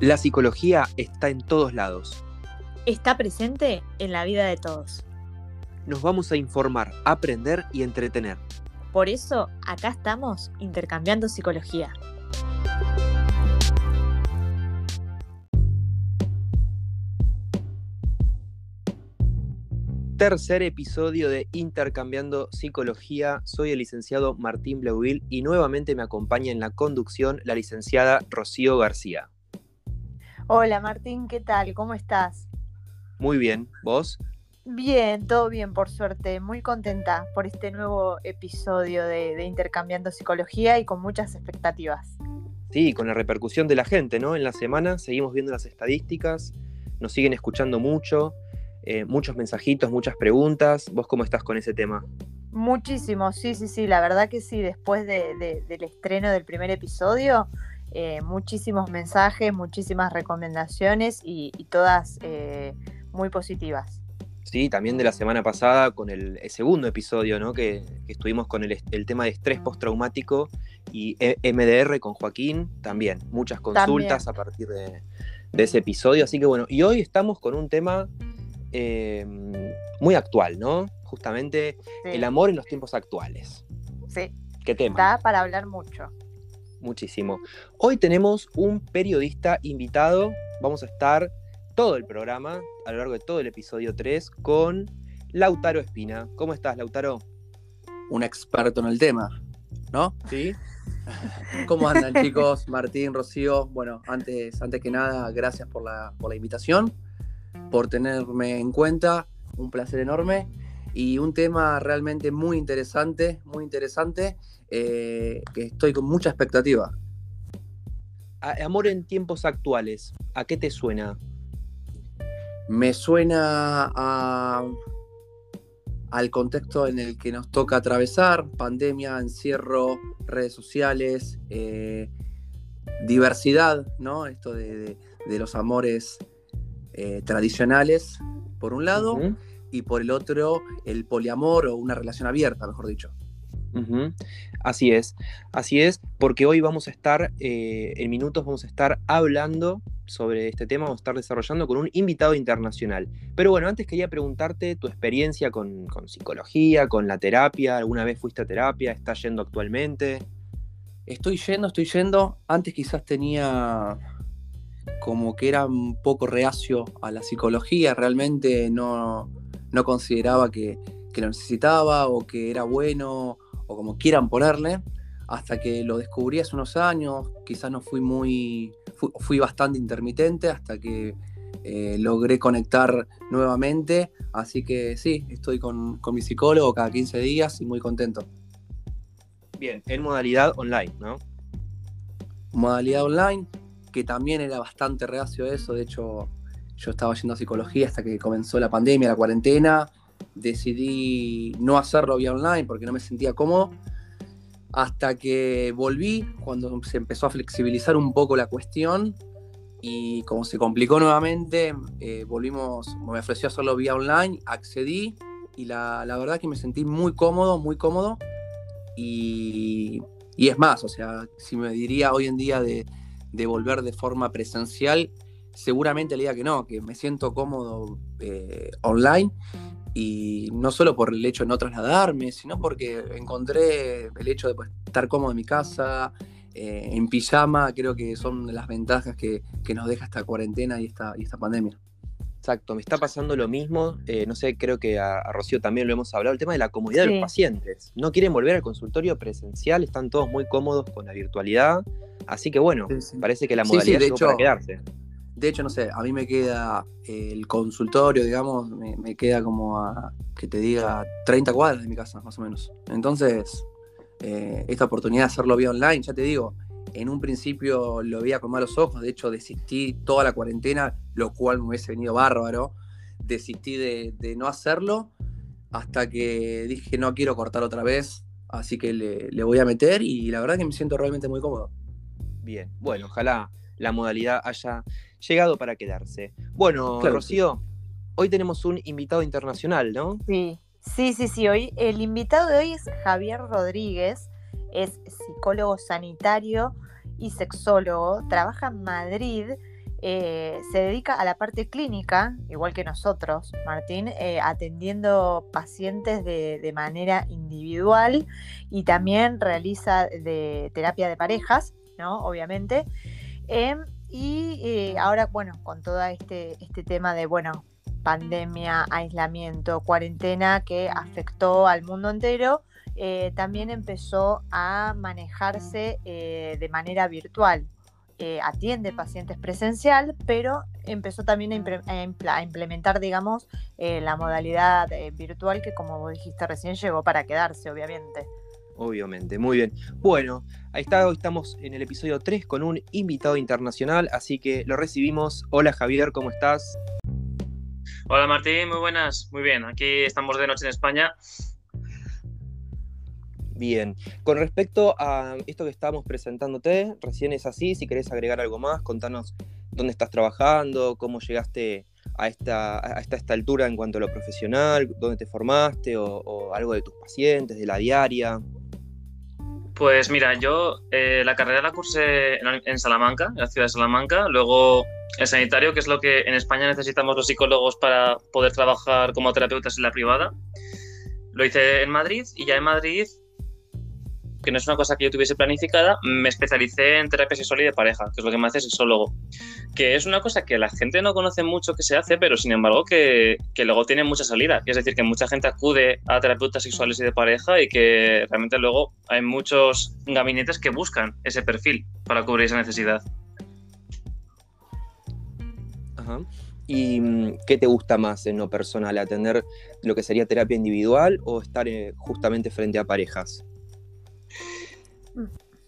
La psicología está en todos lados. Está presente en la vida de todos. Nos vamos a informar, aprender y entretener. Por eso, acá estamos intercambiando psicología. Tercer episodio de Intercambiando Psicología. Soy el licenciado Martín Bleuil y nuevamente me acompaña en la conducción la licenciada Rocío García. Hola Martín, ¿qué tal? ¿Cómo estás? Muy bien, ¿vos? Bien, todo bien, por suerte. Muy contenta por este nuevo episodio de, Intercambiando Psicología y con muchas expectativas. Sí, con la repercusión de la gente, ¿no? En la semana seguimos viendo las estadísticas, nos siguen escuchando mucho, eh, muchos mensajitos, muchas preguntas. ¿Vos cómo estás con ese tema? Muchísimo, sí, sí, sí, la verdad que sí, después del estreno del primer episodio, eh, muchísimos mensajes, muchísimas recomendaciones y, todas eh, muy positivas. Sí, también de la semana pasada con el, segundo episodio, ¿no? Que, estuvimos con el, tema de estrés postraumático y e, MDR con Joaquín, también muchas consultas a partir de, ese episodio. Así que bueno, y hoy estamos con un tema eh, muy actual, ¿no? Justamente el amor en los tiempos actuales. Sí. ¿Qué tema? Da para hablar mucho muchísimo. Hoy tenemos un periodista invitado. Vamos a estar todo el programa, a lo largo de todo el episodio 3, con Lautaro Espina. ¿Cómo estás, Lautaro? Un experto en el tema, ¿no? Sí. ¿Cómo andan, chicos? Martín, Rocío. Bueno, antes, antes que nada, gracias por la, por la invitación, por tenerme en cuenta. Un placer enorme y un tema realmente muy interesante, muy interesante eh, que estoy con mucha expectativa. Amor en tiempos actuales, ¿a qué te suena? Me suena al contexto en el que nos toca atravesar, pandemia, encierro, redes sociales, eh, diversidad, ¿no? Esto de, los amores eh, tradicionales, por un lado, y por el otro, el poliamor o una relación abierta, mejor dicho. Así es, así es, porque hoy vamos a estar, eh, en minutos vamos a estar hablando sobre este tema, vamos a estar desarrollando con un invitado internacional. Pero bueno, antes quería preguntarte tu experiencia con, psicología, con la terapia, ¿alguna vez fuiste a terapia? ¿Estás yendo actualmente? Estoy yendo, estoy yendo. Antes quizás tenía como que era un poco reacio a la psicología, realmente no, no consideraba que, que lo necesitaba o que era bueno o como quieran ponerle, hasta que lo descubrí hace unos años, quizás no fui muy, fui, bastante intermitente hasta que eh, logré conectar nuevamente, así que sí, estoy con, mi psicólogo cada 15 días y muy contento. Bien, en modalidad online, ¿no? Modalidad online, que también era bastante reacio a eso, de hecho yo estaba yendo a psicología hasta que comenzó la pandemia, la cuarentena, decidí no hacerlo vía online porque no me sentía cómodo. Hasta que volví, cuando se empezó a flexibilizar un poco la cuestión y como se complicó nuevamente, eh, volvimos, me ofreció hacerlo vía online, accedí y la, la, verdad que me sentí muy cómodo, muy cómodo. Y, y, es más, o sea, si me diría hoy en día de, de volver de forma presencial, seguramente le diga que no, que me siento cómodo eh, online y no solo por el hecho de no trasladarme, sino porque encontré el hecho de pues, estar cómodo en mi casa, eh, en pijama, creo que son las ventajas que, nos deja esta cuarentena y esta, y esta pandemia. Exacto, me está pasando lo mismo, eh, no sé, creo que a, Rocío también lo hemos hablado, el tema de la comodidad de los pacientes. No quieren volver al consultorio presencial, están todos muy cómodos con la virtualidad, así que bueno, parece que la modalidad es para quedarse. De hecho, no sé, a mí me queda el consultorio, digamos, me, queda como a, que te diga, 30 cuadras de mi casa, más o menos. Entonces, eh, esta oportunidad de hacerlo vía online, ya te digo, en un principio lo veía con malos ojos, de hecho desistí toda la cuarentena, lo cual me hubiese venido bárbaro. Desistí de, no hacerlo hasta que dije no quiero cortar otra vez, así que le, le voy a meter y la verdad que me siento realmente muy cómodo. Bien, bueno, ojalá la modalidad haya llegado para quedarse. Bueno, Rocío, hoy tenemos un invitado internacional, ¿no? Sí, sí, sí, sí. Hoy, el invitado de hoy es Javier Rodríguez, es psicólogo sanitario y sexólogo, trabaja en Madrid eh, se dedica a la parte clínica, igual que nosotros, Martín, eh, atendiendo pacientes de, manera individual y también realiza de terapia de parejas, ¿no? Obviamente. Em, y eh, ahora, bueno, con todo este, este tema de, bueno, pandemia, aislamiento, cuarentena que afectó al mundo entero, también empezó a manejarse de manera virtual. Eh, atiende pacientes presencial, pero empezó también a, implementar, digamos, eh, la modalidad eh, virtual que, como vos dijiste recién, llegó para quedarse, obviamente. Obviamente, muy bien. Bueno, ahí está, hoy estamos en el episodio 3 con un invitado internacional, así que lo recibimos. Hola Javier, ¿cómo estás? Hola Martín, muy buenas, muy bien. Aquí estamos de noche en España Bien, con respecto a esto que estábamos presentándote, recién es así, si querés agregar algo más, contanos dónde estás trabajando, cómo llegaste a esta, a esta, altura en cuanto a lo profesional, dónde te formaste o, algo de tus pacientes, de la diaria. Pues mira, yo eh, la carrera la cursé en, en, Salamanca, en la ciudad de Salamanca, luego el sanitario, que es lo que en España necesitamos los psicólogos para poder trabajar como terapeutas en la privada. Lo hice en Madrid y ya en Madrid que no es una cosa que yo tuviese planificada, me especialicé en terapia sexual y de pareja, que es lo que me hace sexólogo. Que es una cosa que la gente no conoce mucho que se hace, pero sin embargo que, que luego tiene mucha salida. Es decir, que mucha gente acude a terapeutas sexuales y de pareja y que realmente luego hay muchos gabinetes que buscan ese perfil para cubrir esa necesidad. Ajá. ¿Y mm, qué te gusta más en lo personal? ¿Atender lo que sería terapia individual o estar eh, justamente frente a parejas?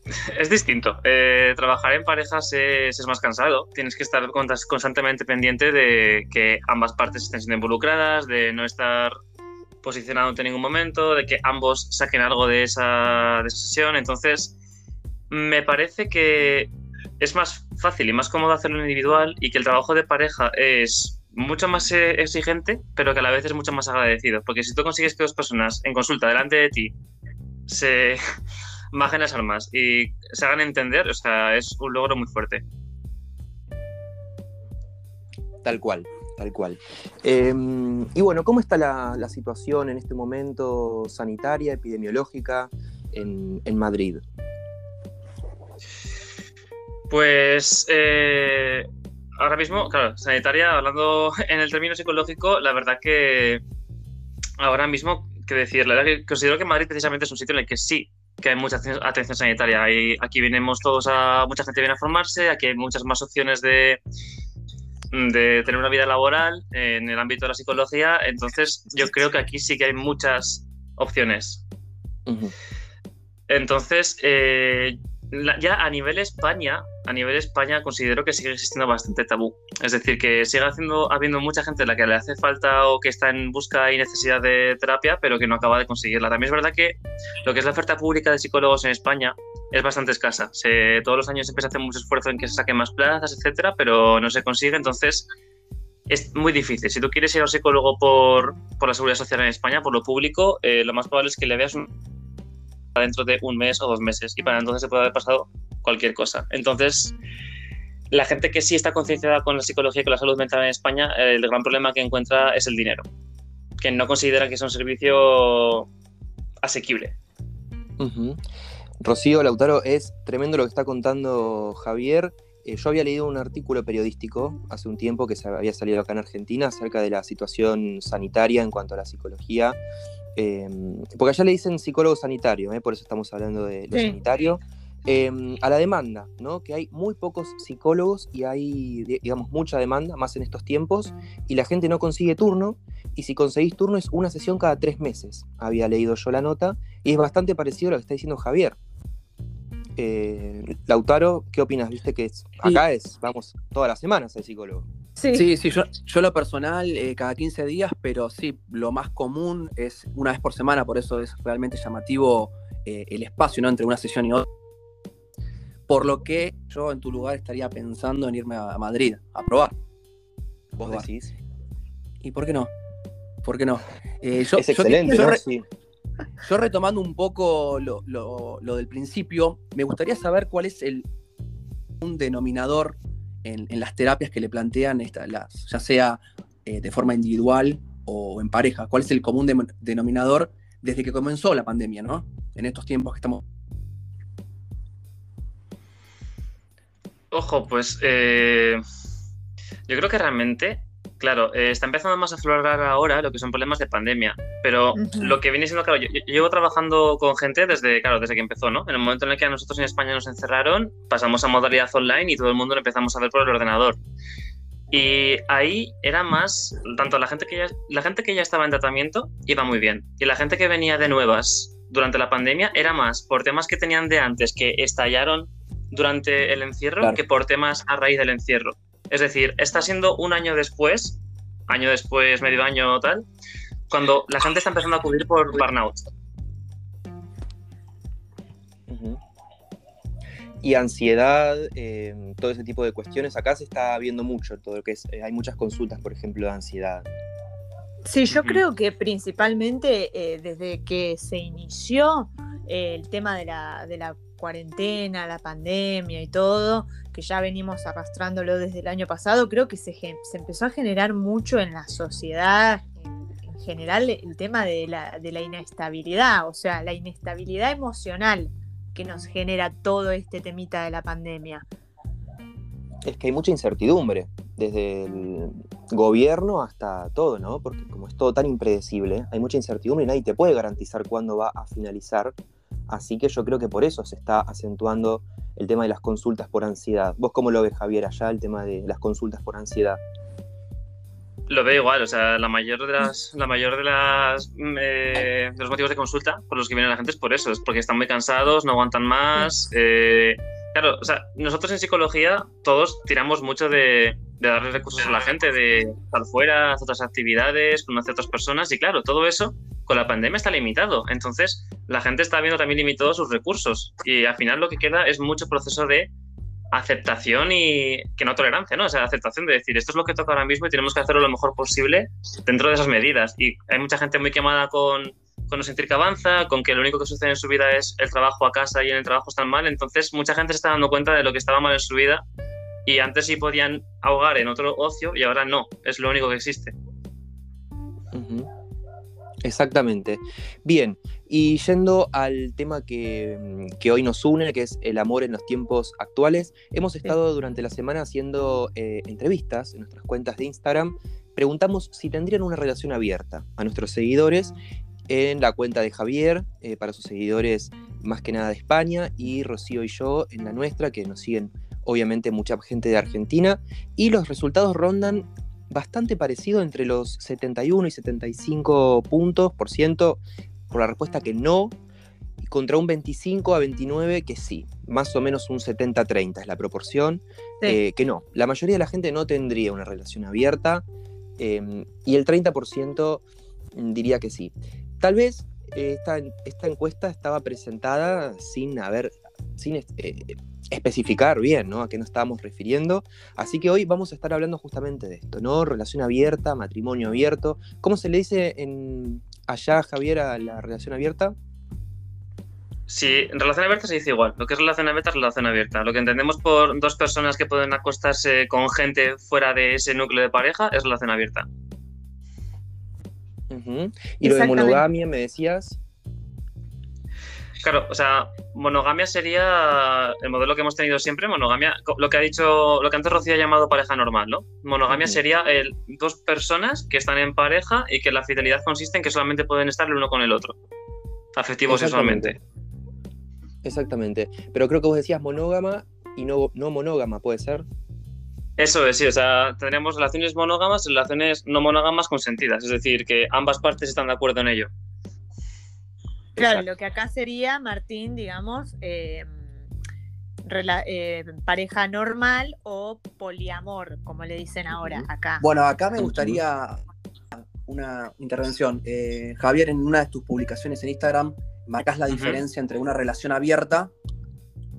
Es distinto. Eh, trabajar en parejas es, más cansado. Tienes que estar constantemente pendiente de que ambas partes estén siendo involucradas, de no estar posicionado en ningún momento, de que ambos saquen algo de esa, sesión. Entonces, me parece que es más fácil y más cómodo hacerlo individual y que el trabajo de pareja es mucho más eh, exigente, pero que a la vez es mucho más agradecido. Porque si tú consigues que dos personas en consulta delante de ti se bajen las armas y se hagan entender, o sea, es un logro muy fuerte. Tal cual, tal cual. Em, y bueno, ¿cómo está la, situación en este momento sanitaria, epidemiológica en, Madrid? Pues eh, ahora mismo, claro, sanitaria, hablando en el término psicológico, la verdad que ahora mismo, que decir, la verdad que considero que Madrid precisamente es un sitio en el que sí que hay mucha atención sanitaria. Y aquí venimos todos a, mucha gente viene a formarse, aquí hay muchas más opciones de, de tener una vida laboral en el ámbito de la psicología, entonces yo creo que aquí sí que hay muchas opciones. Entonces, eh, ya a nivel España, a nivel España considero que sigue existiendo bastante tabú. Es decir, que sigue haciendo, habiendo mucha gente a la que le hace falta o que está en busca y necesidad de terapia, pero que no acaba de conseguirla. También es verdad que lo que es la oferta pública de psicólogos en España es bastante escasa. Se, todos los años siempre se hace mucho esfuerzo en que se saquen más plazas, etcétera, pero no se consigue. Entonces, es muy difícil. Si tú quieres ir a un psicólogo por, por la seguridad social en España, por lo público, eh, lo más probable es que le veas un dentro de un mes o dos meses y para entonces se puede haber pasado cualquier cosa. Entonces, la gente que sí está concienciada con la psicología y con la salud mental en España, el gran problema que encuentra es el dinero, que no considera que es un servicio asequible. Rocío Lautaro, es tremendo lo que está contando Javier. Eh, yo había leído un artículo periodístico hace un tiempo que se había salido acá en Argentina acerca de la situación sanitaria en cuanto a la psicología Em, porque allá le dicen psicólogo sanitario, ¿eh? por eso estamos hablando de lo sanitario. Em, a la demanda, ¿no? Que hay muy pocos psicólogos y hay, digamos, mucha demanda, más en estos tiempos, y la gente no consigue turno, y si conseguís turno es una sesión cada tres meses, había leído yo la nota, y es bastante parecido a lo que está diciendo Javier. Eh, Lautaro, ¿qué opinas? Viste que acá es, vamos, todas las semanas el psicólogo. Sí, sí, yo, yo lo personal eh, cada 15 días, pero sí, lo más común es una vez por semana, por eso es realmente llamativo eh, el espacio ¿no? entre una sesión y otra. Por lo que yo en tu lugar estaría pensando en irme a Madrid a probar. ¿Vos decís? ¿Y por qué no? ¿Por qué no? Eh, yo, es excelente, yo, retomando un poco lo, lo, del principio, me gustaría saber cuál es el un denominador en, las terapias que le plantean, las, ya sea eh, de forma individual o en pareja. ¿Cuál es el común denominador desde que comenzó la pandemia, ¿no? En estos tiempos que estamos. Ojo, pues eh, yo creo que realmente Claro, eh, está empezando más a aflorar ahora lo que son problemas de pandemia, pero lo que viene siendo, claro, yo, llevo trabajando con gente desde, claro, desde que empezó, ¿no? En el momento en el que a nosotros en España nos encerraron, pasamos a modalidad online y todo el mundo lo empezamos a ver por el ordenador. Y ahí era más, tanto la gente que ya, la gente que ya estaba en tratamiento iba muy bien, y la gente que venía de nuevas durante la pandemia era más por temas que tenían de antes que estallaron durante el encierro que por temas a raíz del encierro. Es decir, está siendo un año después, año después, medio año o tal, cuando la gente está empezando a acudir por burnout. Y ansiedad, em, todo ese tipo de cuestiones, acá se está viendo mucho, todo lo que es, eh, hay muchas consultas, por ejemplo, de ansiedad. Sí, yo creo que principalmente eh, desde que se inició eh, el tema de la, de la cuarentena, la pandemia y todo, que ya venimos arrastrándolo desde el año pasado, creo que se, se empezó a generar mucho en la sociedad, en, general, el tema de la, de la inestabilidad, o sea, la inestabilidad emocional que nos genera todo este temita de la pandemia. Es que hay mucha incertidumbre, desde el gobierno hasta todo, ¿no? Porque como es todo tan impredecible, hay mucha incertidumbre y nadie te puede garantizar cuándo va a finalizar Así que yo creo que por eso se está acentuando el tema de las consultas por ansiedad. ¿Vos cómo lo ves, Javier, allá, el tema de las consultas por ansiedad? Lo veo igual, o sea, la mayor de las, la mayor de las eh, de los motivos de consulta por los que viene la gente es por eso, es porque están muy cansados, no aguantan más. Eh, claro, o sea, nosotros en psicología todos tiramos mucho de, de darle recursos a la gente, de estar fuera, hacer otras actividades, conocer a otras personas, y claro, todo eso con la pandemia está limitado. Entonces, la gente está viendo también limitados sus recursos. Y al final lo que queda es mucho proceso de aceptación y que no tolerancia, ¿no? O sea, aceptación de decir, esto es lo que toca ahora mismo y tenemos que hacerlo lo mejor posible dentro de esas medidas. Y hay mucha gente muy quemada con, con no sentir que avanza, con que lo único que sucede en su vida es el trabajo a casa y en el trabajo están mal. Entonces, mucha gente se está dando cuenta de lo que estaba mal en su vida y antes sí podían ahogar en otro ocio y ahora no, es lo único que existe. Exactamente. Bien, y yendo al tema que, hoy nos une, que es el amor en los tiempos actuales, hemos estado durante la semana haciendo eh, entrevistas en nuestras cuentas de Instagram. Preguntamos si tendrían una relación abierta a nuestros seguidores en la cuenta de Javier, eh, para sus seguidores más que nada de España, y Rocío y yo en la nuestra, que nos siguen obviamente mucha gente de Argentina, y los resultados rondan bastante parecido entre los 71 y 75 puntos por ciento por la respuesta que no, contra un 25 a 29 que sí, más o menos un 70-30 es la proporción, eh, que no. La mayoría de la gente no tendría una relación abierta em, y el 30% diría que sí. Tal vez eh, esta, esta, encuesta estaba presentada sin haber, sin eh, especificar bien ¿no? a qué nos estábamos refiriendo. Así que hoy vamos a estar hablando justamente de esto, ¿no? Relación abierta, matrimonio abierto. ¿Cómo se le dice en allá, Javier, a la relación abierta? Sí, en relación abierta se dice igual. Lo que es relación abierta es relación abierta. Lo que entendemos por dos personas que pueden acostarse con gente fuera de ese núcleo de pareja es relación abierta. Y lo de monogamia, me decías. Claro, o sea, monogamia sería el modelo que hemos tenido siempre. Monogamia, lo que ha dicho, lo que antes Rocío ha llamado pareja normal, ¿no? Monogamia sería el, dos personas que están en pareja y que la fidelidad consiste en que solamente pueden estar el uno con el otro, afectivo sexualmente. Exactamente. Pero creo que vos decías monógama y no, no monógama, ¿puede ser? Eso es, sí, o sea, tendríamos relaciones monógamas y relaciones no monógamas consentidas, es decir, que ambas partes están de acuerdo en ello. Claro, lo que acá sería, Martín, digamos, em, eh, pareja normal o poliamor, como le dicen ahora acá. Bueno, acá me gustaría una intervención. Eh, Javier, en una de tus publicaciones en Instagram, marcas la diferencia entre una relación abierta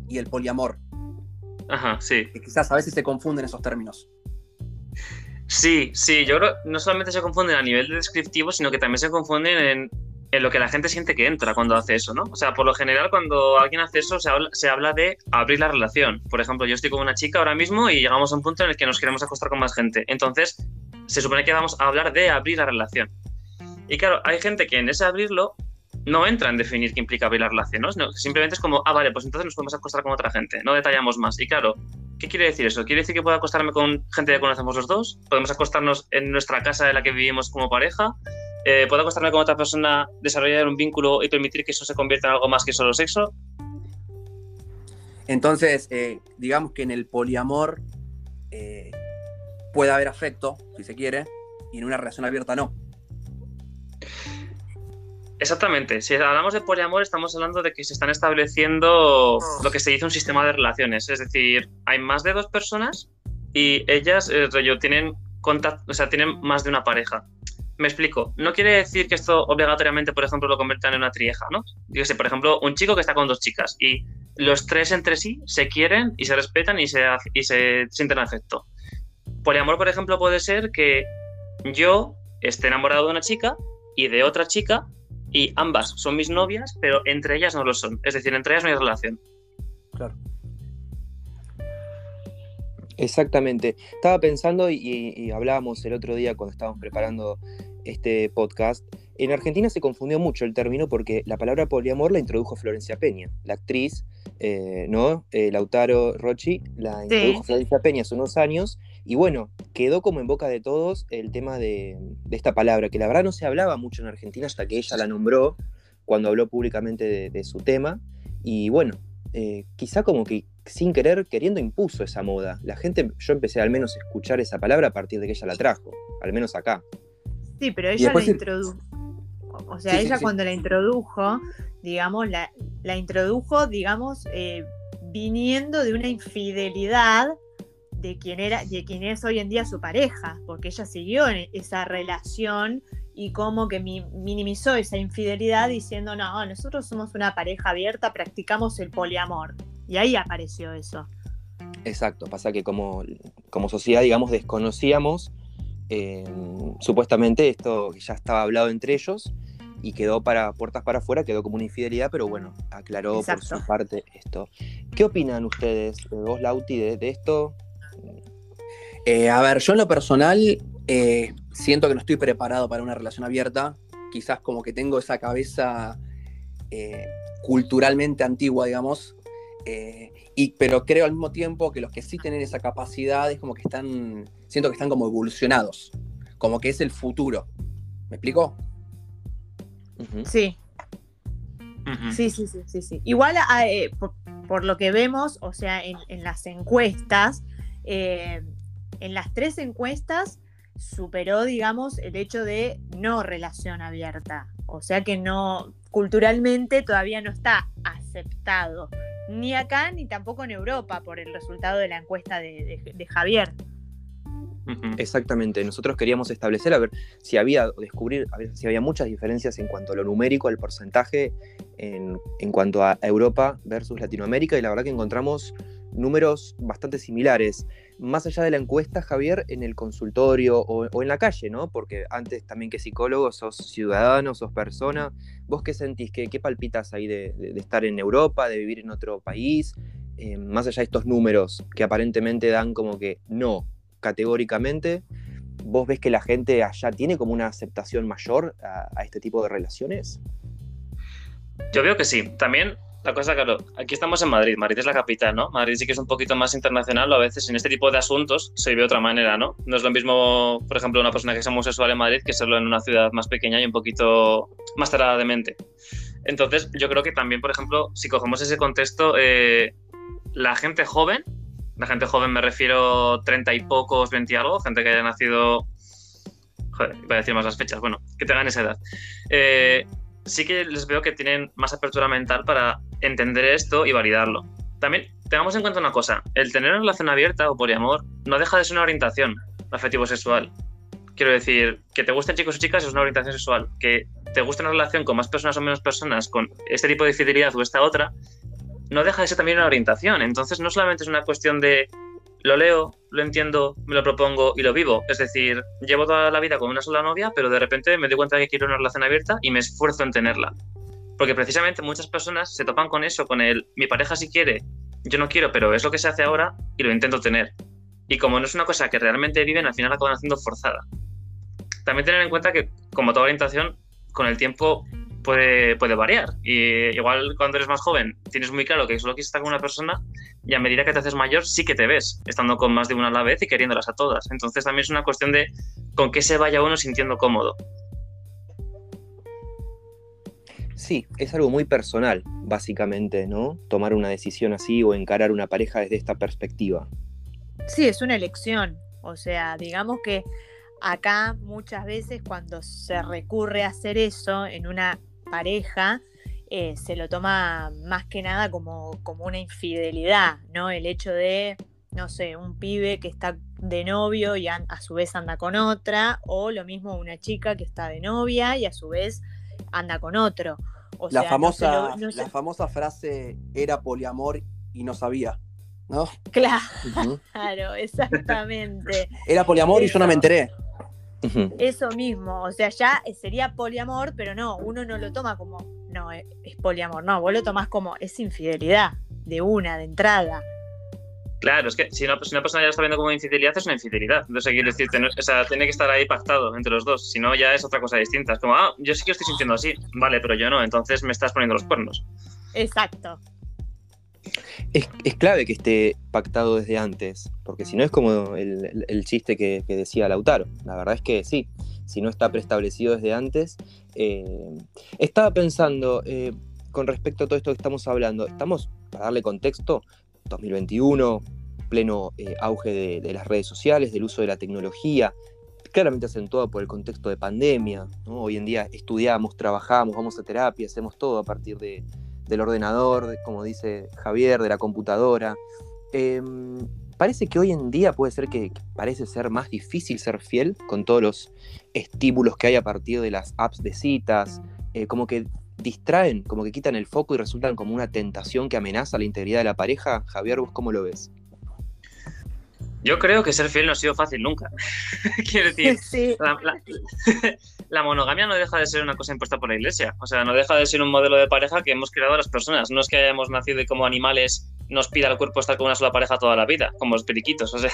y el poliamor. Ajá, sí. Que quizás a veces se confunden esos términos. Sí, sí, yo creo que no solamente se confunden a nivel descriptivo, sino que también se confunden en en lo que la gente siente que entra cuando hace eso, ¿no? O sea, por lo general cuando alguien hace eso se habla, de abrir la relación. Por ejemplo, yo estoy con una chica ahora mismo y llegamos a un punto en el que nos queremos acostar con más gente. Entonces, se supone que vamos a hablar de abrir la relación. Y claro, hay gente que en ese abrirlo no entra en definir qué implica abrir la relación, ¿no? Simplemente es como, ah, vale, pues entonces nos podemos acostar con otra gente, no detallamos más. Y claro, ¿qué quiere decir eso? ¿Quiere decir que puedo acostarme con gente que conocemos los dos? ¿Podemos acostarnos en nuestra casa en la que vivimos como pareja? Eh, ¿Puedo acostarme con otra persona, desarrollar un vínculo y permitir que eso se convierta en algo más que solo sexo? Entonces, eh, digamos que en el poliamor eh, puede haber afecto, si se quiere, y en una relación abierta no. Exactamente. Si hablamos de poliamor, estamos hablando de que se están estableciendo lo que se dice un sistema de relaciones. Es decir, hay más de dos personas y ellas tienen contacto, o sea, tienen más de una pareja. Me explico. No quiere decir que esto obligatoriamente, por ejemplo, lo conviertan en una trieja, ¿no? Dígase, por ejemplo, un chico que está con dos chicas y los tres entre sí se quieren y se respetan y se, y se sienten afecto. Poliamor, por ejemplo, puede ser que yo esté enamorado de una chica y de otra chica y ambas son mis novias, pero entre ellas no lo son. Es decir, entre ellas no hay relación. Claro. Exactamente. Estaba pensando y, hablábamos el otro día cuando estábamos preparando este podcast. En Argentina se confundió mucho el término porque la palabra poliamor la introdujo Florencia Peña, la actriz, eh, ¿no? Eh, Lautaro Rochi la introdujo Florencia Peña hace unos años y bueno, quedó como en boca de todos el tema de, esta palabra, que la verdad no se hablaba mucho en Argentina hasta que ella la nombró cuando habló públicamente de, su tema. Y bueno, eh, quizá como que sin querer, queriendo impuso esa moda. La gente, yo empecé al menos a escuchar esa palabra a partir de que ella la trajo, al menos acá. Sí, pero ella la introdujo. O sea, ella cuando la introdujo, digamos, la, la introdujo, digamos, eh, viniendo de una infidelidad de quien era, de quien es hoy en día su pareja, porque ella siguió en esa relación y como que minimizó esa infidelidad diciendo, no, nosotros somos una pareja abierta, practicamos el poliamor. Y ahí apareció eso. Exacto, pasa que como, como sociedad, digamos, desconocíamos eh, supuestamente esto que ya estaba hablado entre ellos y quedó para puertas para afuera, quedó como una infidelidad, pero bueno, aclaró por su parte esto. ¿Qué opinan ustedes, vos Lauti, de, de esto? Eh, a ver, yo en lo personal eh, siento que no estoy preparado para una relación abierta. Quizás como que tengo esa cabeza eh, culturalmente antigua, digamos. Y, pero creo al mismo tiempo que los que sí tienen esa capacidad es como que están, siento que están como evolucionados. Como que es el futuro. ¿Me explico? Sí. Sí, sí, sí, sí, Igual por, lo que vemos, o sea, en, en las encuestas, en las tres encuestas superó, digamos, el hecho de no relación abierta. O sea que no, culturalmente todavía no está aceptado, ni acá ni tampoco en Europa por el resultado de la encuesta de, Javier. Exactamente, nosotros queríamos establecer, a ver si había, descubrir, a ver si había muchas diferencias en cuanto a lo numérico, al porcentaje, en, en cuanto a Europa versus Latinoamérica, y la verdad que encontramos números bastante similares más allá de la encuesta, Javier, en el consultorio o, en la calle, ¿no? Porque antes también que psicólogo, sos ciudadano, sos persona. ¿Vos qué sentís? ¿Qué, qué palpitas ahí de, estar en Europa, de vivir en otro país? Eh, más allá de estos números que aparentemente dan como que no, categóricamente, ¿vos ves que la gente allá tiene como una aceptación mayor a este tipo de relaciones? Yo veo que sí. También la cosa, claro, aquí estamos en Madrid, Madrid es la capital, ¿no? Madrid sí que es un poquito más internacional, a veces en este tipo de asuntos se ve de otra manera, ¿no? No es lo mismo, por ejemplo, una persona que es homosexual en Madrid que serlo en una ciudad más pequeña y un poquito más tarada de mente. Entonces, yo creo que también, por ejemplo, si cogemos ese contexto, eh, la gente joven, la gente joven me refiero 30 y pocos, 20 y algo, gente que haya nacido, joder, voy a decir más las fechas, bueno, que tengan esa edad. Eh, sí que les veo que tienen más apertura mental para entender esto y validarlo. También tengamos en cuenta una cosa, el tener una relación abierta o poliamor no deja de ser una orientación afectivo-sexual. Quiero decir, que te gusten chicos o chicas es una orientación sexual, que te guste una relación con más personas o menos personas con este tipo de fidelidad o esta otra, no deja de ser también una orientación. Entonces no solamente es una cuestión de lo leo, lo entiendo, me lo propongo y lo vivo. Es decir, llevo toda la vida con una sola novia, pero de repente me doy cuenta que quiero una relación abierta y me esfuerzo en tenerla. Porque precisamente muchas personas se topan con eso, con el mi pareja si quiere, yo no quiero, pero es lo que se hace ahora y lo intento tener. Y como no es una cosa que realmente viven, al final acaban haciendo forzada. También tener en cuenta que, como toda orientación, con el tiempo puede, puede variar. Y igual cuando eres más joven tienes muy claro que solo quieres estar con una persona y a medida que te haces mayor sí que te ves estando con más de una a la vez y queriéndolas a todas. Entonces también es una cuestión de con qué se vaya uno sintiendo cómodo. Sí, es algo muy personal, básicamente, ¿no? Tomar una decisión así o encarar una pareja desde esta perspectiva. Sí, es una elección. O sea, digamos que acá muchas veces cuando se recurre a hacer eso en una pareja, eh, se lo toma más que nada como, como una infidelidad, ¿no? El hecho de, no sé, un pibe que está de novio y a, su vez anda con otra, o lo mismo una chica que está de novia y a su vez anda con otro. la, famosa, la famosa frase era poliamor y no sabía. ¿No? Claro, exactamente. Era poliamor y yo no me enteré. Eso mismo, o sea, ya sería poliamor, pero no, uno no lo toma como, no, es, poliamor, no, vos lo tomás como, es infidelidad, de una, de entrada. Claro, es que si una, persona ya lo está viendo como infidelidad, es una infidelidad. Entonces, quiere decir, o sea, tiene que estar ahí pactado entre los dos. Si no, ya es otra cosa distinta. Es como, ah, yo sí que estoy sintiendo así. Vale, pero yo no. Entonces me estás poniendo los cuernos. Exacto. Es, clave que esté pactado desde antes, porque si no es como el, chiste que, decía Lautaro. La verdad es que sí, si no está preestablecido desde antes. Eh, estaba pensando, eh, con respecto a todo esto que estamos hablando, estamos, para darle contexto, 2021, pleno eh, auge de, las redes sociales, del uso de la tecnología, claramente acentuado por el contexto de pandemia. Hoy en día estudiamos, trabajamos, vamos a terapia, hacemos todo a partir de, del ordenador, como dice Javier, de la computadora. Em, parece que hoy en día puede ser que, parece ser más difícil ser fiel con todos los estímulos que hay a partir de las apps de citas, eh, como que distraen, como que quitan el foco y resultan como una tentación que amenaza la integridad de la pareja. Javier, ¿vos cómo lo ves? Yo creo que ser fiel no ha sido fácil nunca. Quiero decir, la, monogamia no deja de ser una cosa impuesta por la iglesia. O sea, no deja de ser un modelo de pareja que hemos creado las personas. No es que hayamos nacido y como animales nos pida el cuerpo estar con una sola pareja toda la vida, como los periquitos. O sea,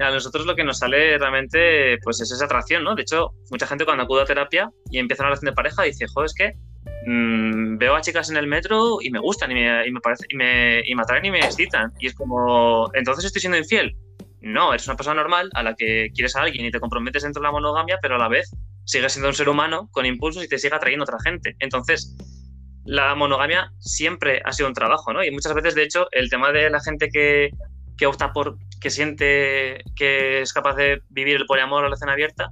a nosotros lo que nos sale realmente pues es esa atracción, ¿no? De hecho, mucha gente cuando acude a terapia y empieza una relación de pareja dice, joder, es que Mm, veo a chicas en el metro y me gustan y me, y me, parece, y me, y me atraen y me excitan. Y es como, entonces estoy siendo infiel. No, eres una persona normal a la que quieres a alguien y te comprometes dentro de la monogamia, pero a la vez sigues siendo un ser humano con impulsos y te sigue atrayendo otra gente. Entonces, la monogamia siempre ha sido un trabajo, ¿no? Y muchas veces, de hecho, el tema de la gente que, que opta por, que siente que es capaz de vivir el poliamor o la relación abierta,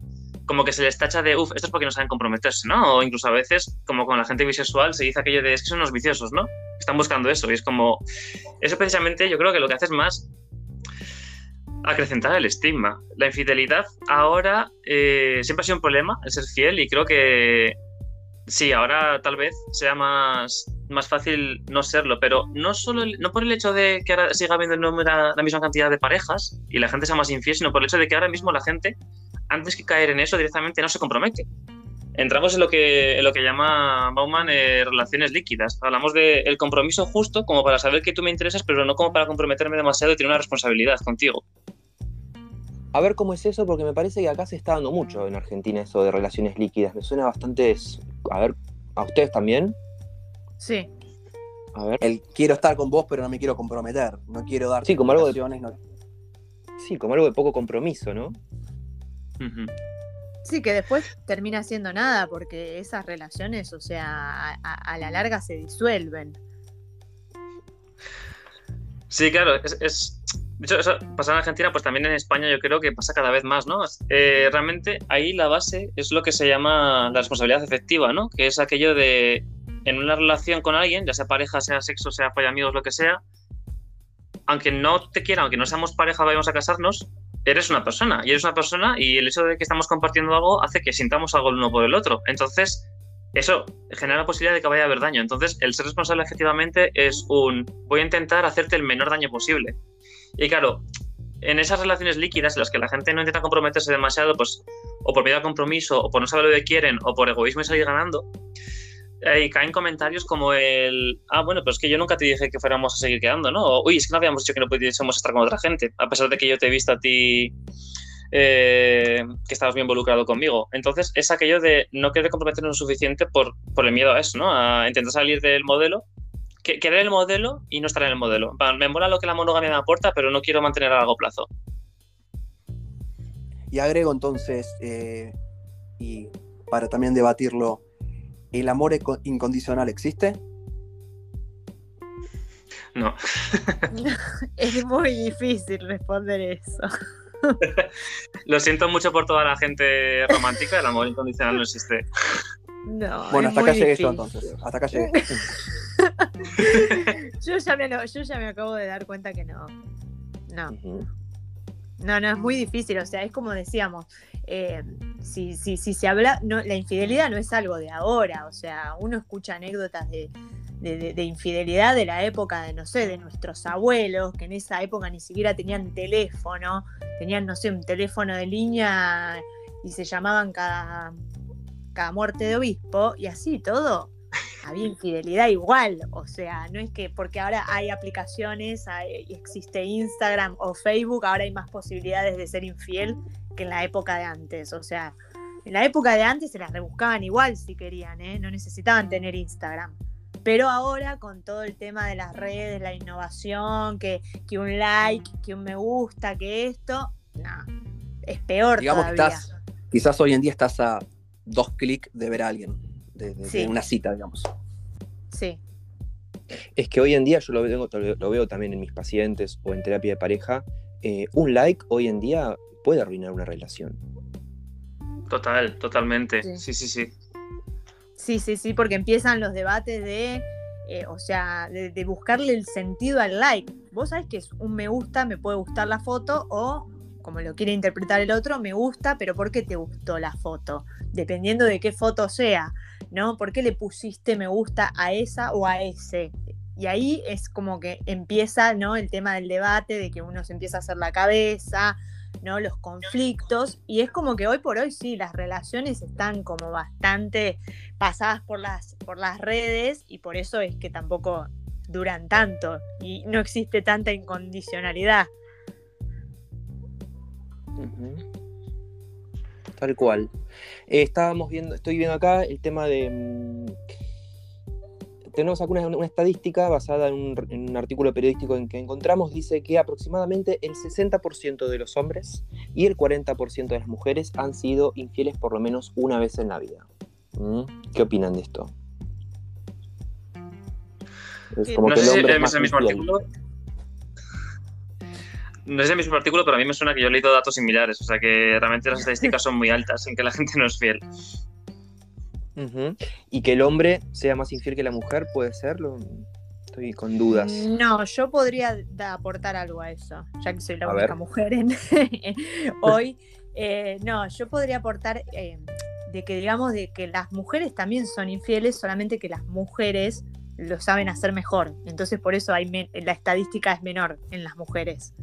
como que se les tacha de, uff, esto es porque no saben comprometerse, ¿no? O incluso a veces, como con la gente bisexual, se dice aquello de, es que son los viciosos, ¿no? Están buscando eso y es como, eso precisamente yo creo que lo que hace es más acrecentar el estigma. La infidelidad ahora eh, siempre ha sido un problema, el ser fiel, y creo que sí, ahora tal vez sea más, más fácil no serlo, pero no solo no por el hecho de que ahora siga habiendo la misma cantidad de parejas y la gente sea más infiel, sino por el hecho de que ahora mismo la gente antes que caer en eso directamente no se compromete. Entramos en lo que, lo que llama Bauman eh, relaciones líquidas. Hablamos del compromiso justo como para saber que tú me interesas, pero no como para comprometerme demasiado y tener una responsabilidad contigo. A ver cómo es eso, porque me parece que acá se está dando mucho en Argentina eso de relaciones líquidas. Me suena bastante. A ver, ¿a ustedes también? Sí. A ver. El quiero estar con vos, pero no me quiero comprometer. No quiero dar sí, como algo de... Sí, como algo de poco compromiso, ¿no? Sí, que después termina siendo nada, porque esas relaciones, o sea, a, la larga se disuelven. Sí, claro, es, de hecho, eso pasa en Argentina, pues también en España yo creo que pasa cada vez más, ¿no? Eh, realmente ahí la base es lo que se llama la responsabilidad efectiva, ¿no? Que es aquello de, en una relación con alguien, ya sea pareja, sea sexo, sea amigos, lo que sea, aunque no te quiera, aunque no seamos pareja, vayamos a casarnos, eres una persona y eres una persona y el hecho de que estamos compartiendo algo hace que sintamos algo el uno por el otro. Entonces, eso genera la posibilidad de que vaya a haber daño. Entonces, el ser responsable efectivamente es un voy a intentar hacerte el menor daño posible. Y claro, en esas relaciones líquidas en las que la gente no intenta comprometerse demasiado, pues o por miedo al compromiso, o por no saber lo que quieren, o por egoísmo y salir ganando, y caen comentarios como el, ah, bueno, pero es que yo nunca te dije que fuéramos a seguir quedando, ¿no? O, Uy, es que no habíamos dicho que no pudiésemos estar con otra gente, a pesar de que yo te he visto a ti eh, que estabas bien involucrado conmigo. Entonces, es aquello de no querer comprometernos lo suficiente por, por el miedo a eso, ¿no? A intentar salir del modelo, que, querer el modelo y no estar en el modelo. Me mola lo que la monogamia me aporta, pero no quiero mantener a largo plazo. Y agrego entonces, eh, y para también debatirlo, ¿El amor incondicional existe? No. es muy difícil responder eso. Lo siento mucho por toda la gente romántica, el amor incondicional no existe. No. Bueno, hasta acá llegué yo entonces. Hasta acá llegué. yo, ya me yo ya me acabo de dar cuenta que no. No. No, no, es muy difícil. O sea, es como decíamos, eh, si, si, si, se habla, no, la infidelidad no es algo de ahora, o sea, uno escucha anécdotas de, de, infidelidad de la época de, no sé, de nuestros abuelos, que en esa época ni siquiera tenían teléfono, tenían, no sé, un teléfono de línea y se llamaban cada, cada muerte de obispo, y así todo había infidelidad igual, o sea, no es que porque ahora hay aplicaciones, existe Instagram o Facebook, ahora hay más posibilidades de ser infiel que en la época de antes, o sea, en la época de antes se las rebuscaban igual si querían, ¿eh? no necesitaban tener Instagram. Pero ahora con todo el tema de las redes, la innovación, que, que un like, que un me gusta, que esto, no, es peor Digamos que estás, quizás hoy en día estás a dos clics de ver a alguien de, una cita, digamos. Sí. Es que hoy en día yo lo veo, lo veo también en mis pacientes o en terapia de pareja. Eh, un like hoy en día puede arruinar una relación. Total, totalmente. Sí, sí, sí. Sí, sí, sí, porque empiezan los debates de, eh, o sea, de, de, buscarle el sentido al like. Vos sabés que es un me gusta, me puede gustar la foto, o como lo quiere interpretar el otro, me gusta, pero ¿por qué te gustó la foto? Dependiendo de qué foto sea. ¿No? ¿Por qué le pusiste me gusta a esa o a ese? Y ahí es como que empieza, ¿no? El tema del debate, de que uno se empieza a hacer la cabeza, ¿no? Los conflictos. Y es como que hoy por hoy sí, las relaciones están como bastante pasadas por las, por las redes y por eso es que tampoco duran tanto y no existe tanta incondicionalidad. Tal cual. Eh, estábamos viendo, estoy viendo acá el tema de. Mm, tenemos acá una, estadística basada en un, artículo periodístico en que encontramos, dice que aproximadamente el 60% de los hombres y el 40% de las mujeres han sido infieles por lo menos una vez en la vida. ¿Mm? ¿Qué opinan de esto? Es como que el hombre es, el mismo artículo no es el mismo artículo, pero a mí me suena que yo he leído datos similares, o sea que realmente las estadísticas son muy altas en que la gente no es fiel. Y que el hombre sea más infiel que la mujer, ¿puede serlo? Estoy con dudas. No, yo podría aportar algo a eso, ya que soy la única mujer en, hoy. Eh, no, yo podría aportar eh, de que digamos de que las mujeres también son infieles, solamente que las mujeres lo saben hacer mejor. Entonces por eso hay la estadística es menor en las mujeres.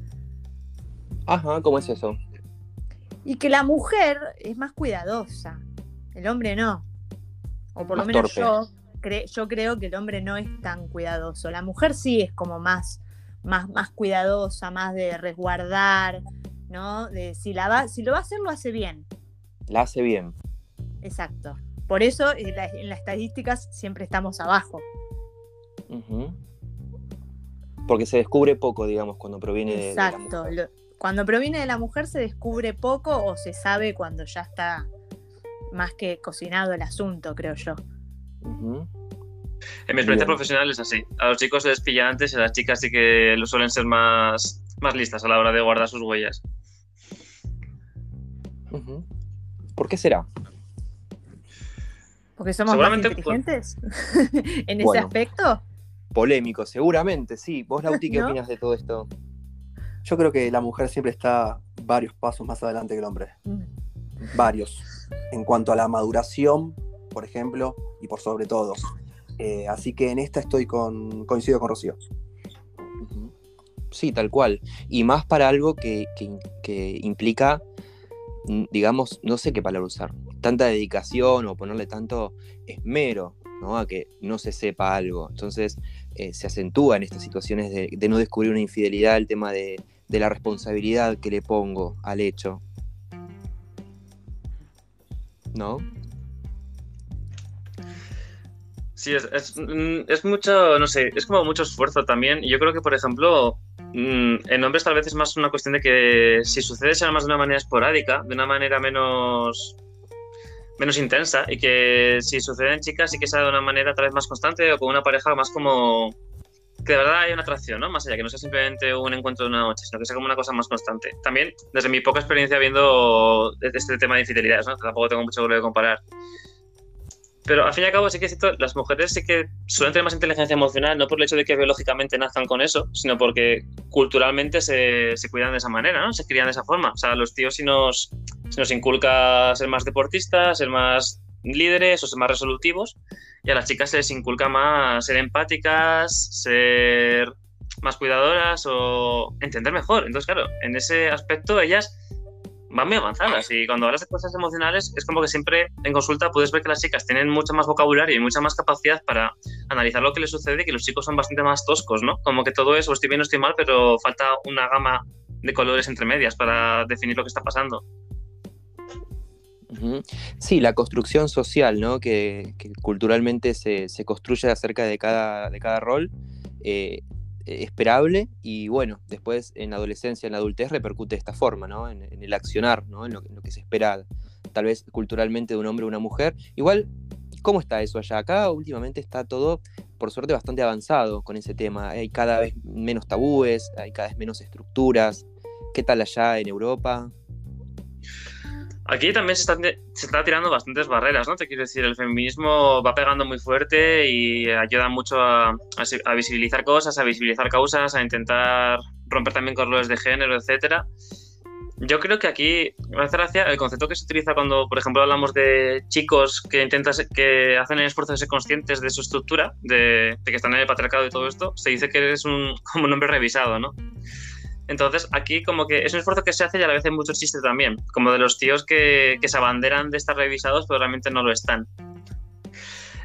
Ajá, ¿cómo es eso? Y que la mujer es más cuidadosa, el hombre no. O por lo menos yo, yo creo que el hombre no es tan cuidadoso. La mujer sí es como más, más, más cuidadosa, más de resguardar, ¿no? De si, la va, si lo va a hacer, lo hace bien. La hace bien. Exacto. Por eso en, las estadísticas siempre estamos abajo. Porque se descubre poco, digamos, cuando proviene de, la mujer cuando proviene de la mujer se descubre poco o se sabe cuando ya está más que cocinado el asunto, creo yo. En mi experiencia profesional es así. A los chicos se les pilla antes y a las chicas sí que lo suelen ser más, más listas a la hora de guardar sus huellas. ¿Por qué será? Porque somos más inteligentes en ese aspecto. Polémico, seguramente, sí. ¿Vos, Lauti, qué opinas de todo esto? Yo creo que la mujer siempre está varios pasos más adelante que el hombre. Mm. Varios. En cuanto a la maduración, por ejemplo, y por sobre todo. Eh, así que en esta estoy con. coincido con Rocío. Sí, tal cual. Y más para algo que, implica, mm, digamos, no sé qué palabra usar, tanta dedicación o ponerle tanto esmero, ¿no? A que no se sepa algo. Entonces eh, se acentúa en estas situaciones de, no descubrir una infidelidad el tema de, de la responsabilidad que le pongo al hecho. ¿No? Sí, es, mm, es, mucho, no sé, es como mucho esfuerzo también. Yo creo que, por ejemplo, mm, en hombres tal vez es más una cuestión de que si sucede sea más de una manera esporádica, de una manera menos menos intensa y que si sucede en chicas sí que sea de una manera tal vez más constante o con una pareja más como de verdad hay una atracción, ¿no? Más allá, que no sea simplemente un encuentro de una noche, sino que sea como una cosa más constante. También, desde mi poca experiencia viendo este tema de infidelidades, ¿no? Tampoco tengo mucho que comparar. Pero al fin y al cabo sí que es cierto, las mujeres sí que suelen tener más inteligencia emocional, no por el hecho de que biológicamente nazcan con eso, sino porque culturalmente se, se cuidan de esa manera, ¿no? Se crían de esa forma. O sea, los tíos si nos, si nos inculca ser más deportistas, ser más líderes o ser más resolutivos, y a las chicas se les inculca más ser empáticas, ser más cuidadoras o entender mejor. Entonces, claro, en ese aspecto ellas van muy avanzadas y cuando hablas de cosas emocionales es como que siempre en consulta puedes ver que las chicas tienen mucho más vocabulario y mucha más capacidad para analizar lo que les sucede y que los chicos son bastante más toscos, ¿no? Como que todo eso, estoy bien o estoy mal, pero falta una gama de colores entre medias para definir lo que está pasando. Sí, la construcción social, ¿no? Que, culturalmente se, se, construye acerca de cada, de cada rol. Eh, eh, esperable y bueno, después en la adolescencia, en la adultez repercute de esta forma, ¿no? En, el accionar, ¿no? En lo, que se espera tal vez culturalmente de un hombre o una mujer. Igual, ¿cómo está eso allá? Acá últimamente está todo, por suerte, bastante avanzado con ese tema. Hay cada vez menos tabúes, hay cada vez menos estructuras. ¿Qué tal allá en Europa? Aquí también se están, se está tirando bastantes barreras, ¿no? Te quiero decir, el feminismo va pegando muy fuerte y ayuda mucho a, a, visibilizar cosas, a visibilizar causas, a intentar romper también con roles de género, etcétera. Yo creo que aquí me hace gracia el concepto que se utiliza cuando, por ejemplo, hablamos de chicos que intentan que hacen el esfuerzo de ser conscientes de su estructura, de, de que están en el patriarcado y todo esto, se dice que eres un, como un hombre revisado, ¿no? Entonces, aquí como que es un esfuerzo que se hace y a la vez hay muchos chistes también, como de los tíos que, se abanderan de estar revisados, pero realmente no lo están.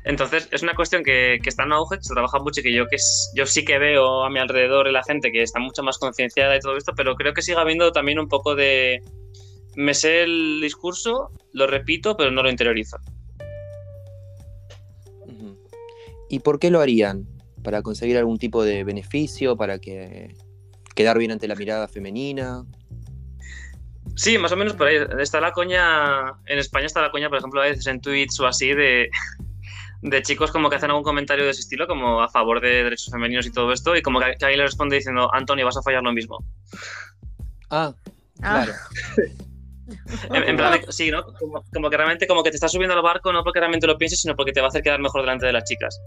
Entonces, es una cuestión que, está en auge, que se trabaja mucho y que yo, que yo sí que veo a mi alrededor y la gente que está mucho más concienciada y todo esto, pero creo que sigue habiendo también un poco de... Me sé el discurso, lo repito, pero no lo interiorizo. ¿Y por qué lo harían? ¿Para conseguir algún tipo de beneficio? ¿Para que quedar bien ante la mirada femenina. Sí, más o menos por ahí. Está la coña, en España está la coña, por ejemplo, a veces en tweets o así, de, de chicos como que hacen algún comentario de ese estilo, como a favor de derechos femeninos y todo esto, y como que, alguien le responde diciendo, Antonio, vas a fallar lo mismo. Ah, ah. claro. en, plan, sí, ¿no? Como, que realmente como que te estás subiendo al barco no porque realmente lo pienses, sino porque te va a hacer quedar mejor delante de las chicas.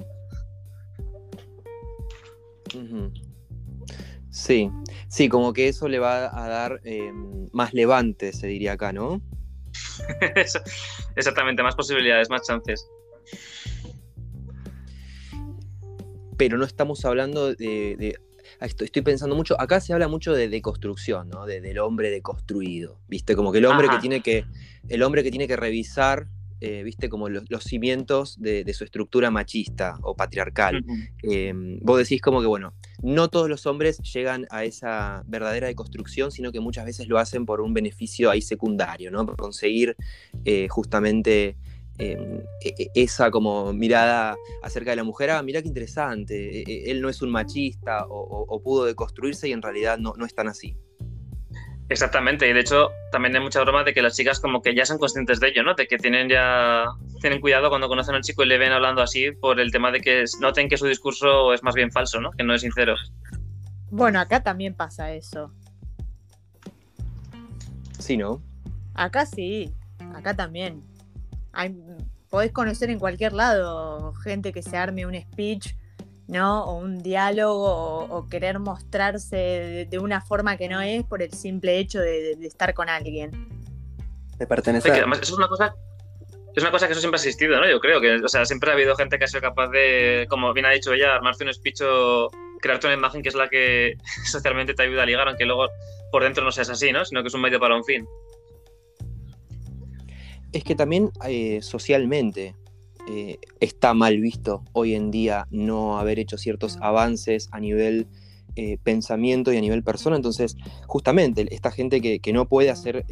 Sí, sí, como que eso le va a dar eh, más levante, se diría acá, ¿no? Exactamente, más posibilidades, más chances. Pero no estamos hablando de, ah, Estoy pensando mucho. Acá se habla mucho de deconstrucción, ¿no? De, del hombre deconstruido. ¿Viste? Como que el hombre que tiene que. El hombre que tiene que revisar eh, viste, como los, cimientos de, su estructura machista o patriarcal. Em, vos decís como que, bueno, no todos los hombres llegan a esa verdadera deconstrucción, sino que muchas veces lo hacen por un beneficio ahí secundario, ¿no? Por conseguir eh, justamente em, e, e, esa como mirada acerca de la mujer, ah, mira qué interesante, e, él no es un machista o, pudo deconstruirse y en realidad no, no es tan así. Exactamente, y de hecho también hay mucha broma de que las chicas como que ya son conscientes de ello, ¿no? De que tienen ya tienen cuidado cuando conocen a un chico y le ven hablando así por el tema de que noten que su discurso es más bien falso, ¿no? Que no es sincero. Bueno, acá también pasa eso. Sí, ¿no? Acá sí, acá también. Hay, podés conocer en cualquier lado gente que se arme un speech ¿no? O un diálogo o, querer mostrarse de, una forma que no es por el simple hecho de, estar con alguien. De pertenecer. además, eso es una cosa. Es una cosa que eso siempre ha existido, ¿no? Yo creo que, o sea, siempre ha habido gente que ha sido capaz de, como bien ha dicho ella, armarse un speech crearte una imagen que es la que socialmente te ayuda a ligar, aunque luego por dentro no seas así, ¿no? Sino que es un medio para un fin. Es que también eh, socialmente eh, está mal visto hoy en día no haber hecho ciertos avances a nivel eh, pensamiento y a nivel persona. Entonces, justamente, esta gente que, no puede hacer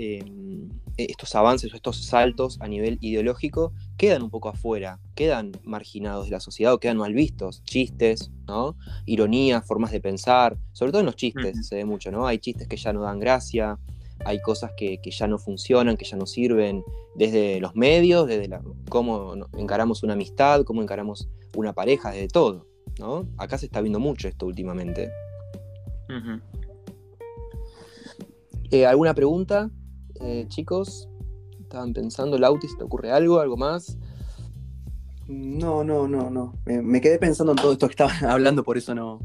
estos avances o estos saltos a nivel ideológico quedan un poco afuera, quedan marginados de la sociedad o quedan mal vistos. Chistes, ¿no? Ironías, formas de pensar, sobre todo en los chistes se ve mucho, ¿no? Hay chistes que ya no dan gracia, hay cosas que, ya no funcionan, que ya no sirven, desde los medios, desde cómo encaramos una amistad, cómo encaramos una pareja, desde todo, ¿no? Acá se está viendo mucho esto últimamente. Eh, ¿Alguna pregunta, eh, chicos? ¿Estaban pensando, Lautis, te ocurre algo, algo más? No, no, no, no. Me, quedé pensando en todo esto que estaban hablando, por eso no,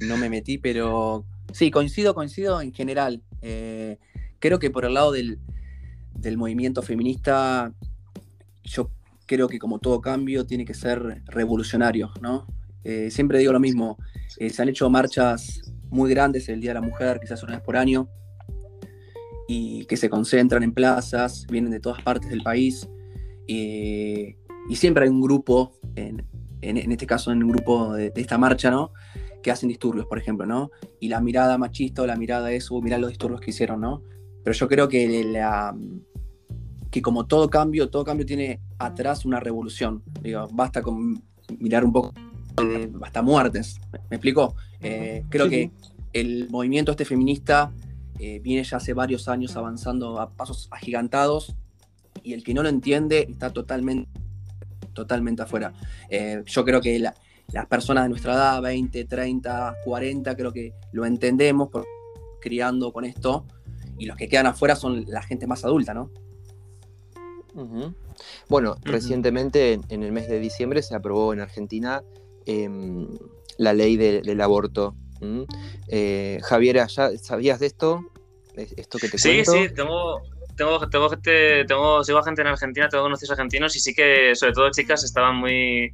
no me metí, pero sí, coincido, coincido en general. Eh, creo que por el lado del, movimiento feminista, yo creo que como todo cambio tiene que ser revolucionario, ¿no? Eh, siempre digo lo mismo, eh, se han hecho marchas muy grandes el Día de la Mujer, quizás una vez por año, y que se concentran en plazas, vienen de todas partes del país, y siempre hay un grupo, en, este caso en un grupo de esta marcha, ¿no? Que hacen disturbios, por ejemplo, ¿no? Y la mirada machista o la mirada es, uh, mirá los disturbios que hicieron, ¿no? Pero yo creo que, la, que como todo cambio, todo cambio tiene atrás una revolución. Digo, basta con mirar un poco, de, hasta muertes, ¿me, explico? Eh, creo que el movimiento este feminista eh, viene ya hace varios años avanzando a pasos agigantados y el que no lo entiende está totalmente, totalmente afuera. Eh, yo creo que la, las personas de nuestra edad, 20, 30, 40, creo que lo entendemos por criando con esto, y los que quedan afuera son la gente más adulta, ¿no? Bueno, recientemente, en el mes de diciembre, se aprobó en Argentina em, la ley del aborto. Eh, Javier, ¿sabías de esto? ¿Esto que te sí, Sí, tengo, tengo, tengo gente, tengo, sigo a gente en Argentina, tengo conocidos argentinos y sí que, sobre todo chicas, estaban muy,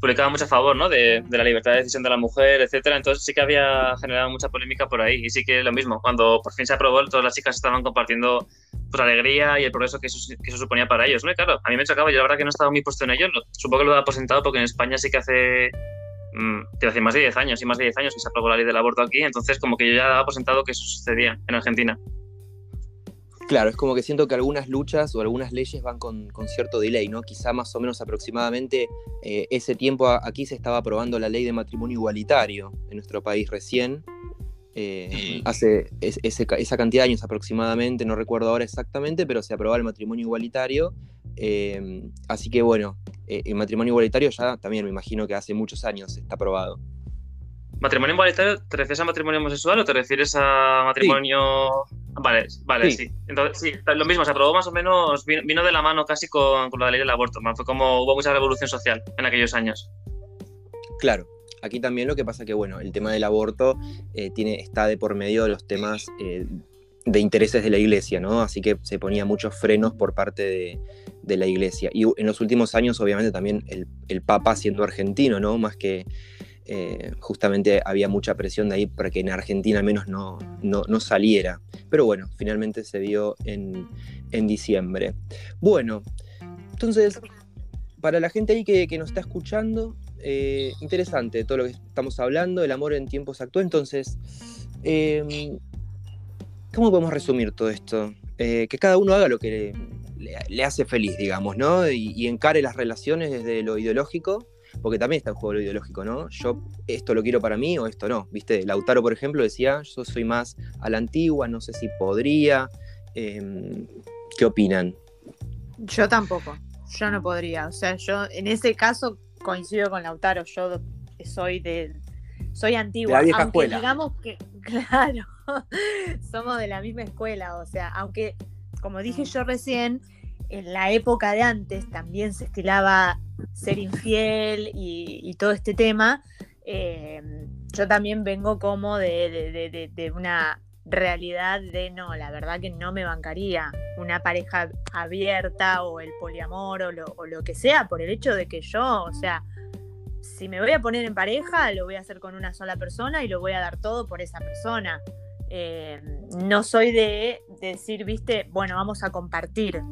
publicaba mucho a favor ¿no? de, la libertad de decisión de la mujer, etcétera. Entonces sí que había generado mucha polémica por ahí. Y sí que lo mismo, cuando por fin se aprobó, todas las chicas estaban compartiendo pues, alegría y el progreso que eso, suponía para ellos. ¿no? Claro, a mí me chocaba, yo la verdad que no estaba muy puesto en ello. Supongo que lo he aposentado porque en España sí que hace, hace más de 10 años y más de 10 años que se aprobó la ley del aborto aquí. Entonces como que yo ya daba aposentado que eso sucedía en Argentina. Claro, es como que siento que algunas luchas o algunas leyes van con, cierto delay, ¿no? Quizá más o menos aproximadamente eh, ese tiempo aquí se estaba aprobando la ley de matrimonio igualitario en nuestro país recién. Eh, hace esa cantidad de años aproximadamente, no recuerdo ahora exactamente, pero se aprobó el matrimonio igualitario. Eh, así que bueno, el matrimonio igualitario ya también me imagino que hace muchos años está aprobado. ¿Matrimonio igualitario te refieres a matrimonio homosexual o te refieres a matrimonio Vale, vale, sí. Entonces, sí, lo mismo, se aprobó más o menos, vino, de la mano casi con, la ley del aborto, fue como hubo mucha revolución social en aquellos años. Claro, aquí también lo que pasa que, bueno, el tema del aborto eh, tiene, está de por medio de los temas eh, de intereses de la iglesia, ¿no? Así que se ponía muchos frenos por parte de, la iglesia. Y en los últimos años, obviamente, también el, el Papa siendo argentino, ¿no? Más que eh, justamente había mucha presión de ahí para que en Argentina al menos no, no, saliera. Pero bueno, finalmente se dio en, diciembre. Bueno, entonces, para la gente ahí que, nos está escuchando, eh, interesante todo lo que estamos hablando, el amor en tiempos actuales. Entonces, em, ¿cómo podemos resumir todo esto? Eh, que cada uno haga lo que le, hace feliz, digamos, ¿no? y, encare las relaciones desde lo ideológico porque también está el juego ideológico, ¿no? Yo esto lo quiero para mí o esto no, ¿viste? Lautaro, por ejemplo, decía, yo soy más a la antigua, no sé si podría. Em, ¿Qué opinan? Yo tampoco, yo no podría. O sea, yo en ese caso coincido con Lautaro, yo soy de... Soy antigua, la aunque escuela. digamos que, claro, somos de la misma escuela, o sea, aunque, como dije yo recién, en la época de antes también se estilaba ser infiel y, todo este tema, eh, yo también vengo como de, una realidad de no, la verdad que no me bancaría una pareja abierta o el poliamor o lo, que sea, por el hecho de que yo, o sea, si me voy a poner en pareja, lo voy a hacer con una sola persona y lo voy a dar todo por esa persona. Eh, no soy de, decir, viste, bueno, vamos a compartir.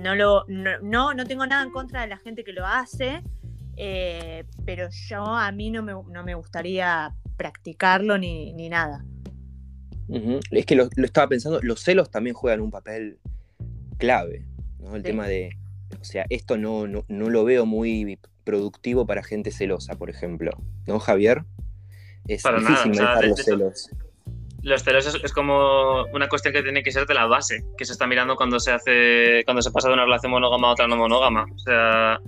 No, lo, no, no, tengo nada en contra de la gente que lo hace, eh, pero yo a mí no me, no me gustaría practicarlo ni, ni nada. Es que lo, estaba pensando, los celos también juegan un papel clave, ¿no? El tema de, o sea, esto no, no, no, lo veo muy productivo para gente celosa, por ejemplo, ¿no, Javier? Es difícil manejar los celos los celos es, como una cuestión que tiene que ser de la base, que se está mirando cuando se hace, cuando se pasa de una relación monógama a otra no monógama. O sea,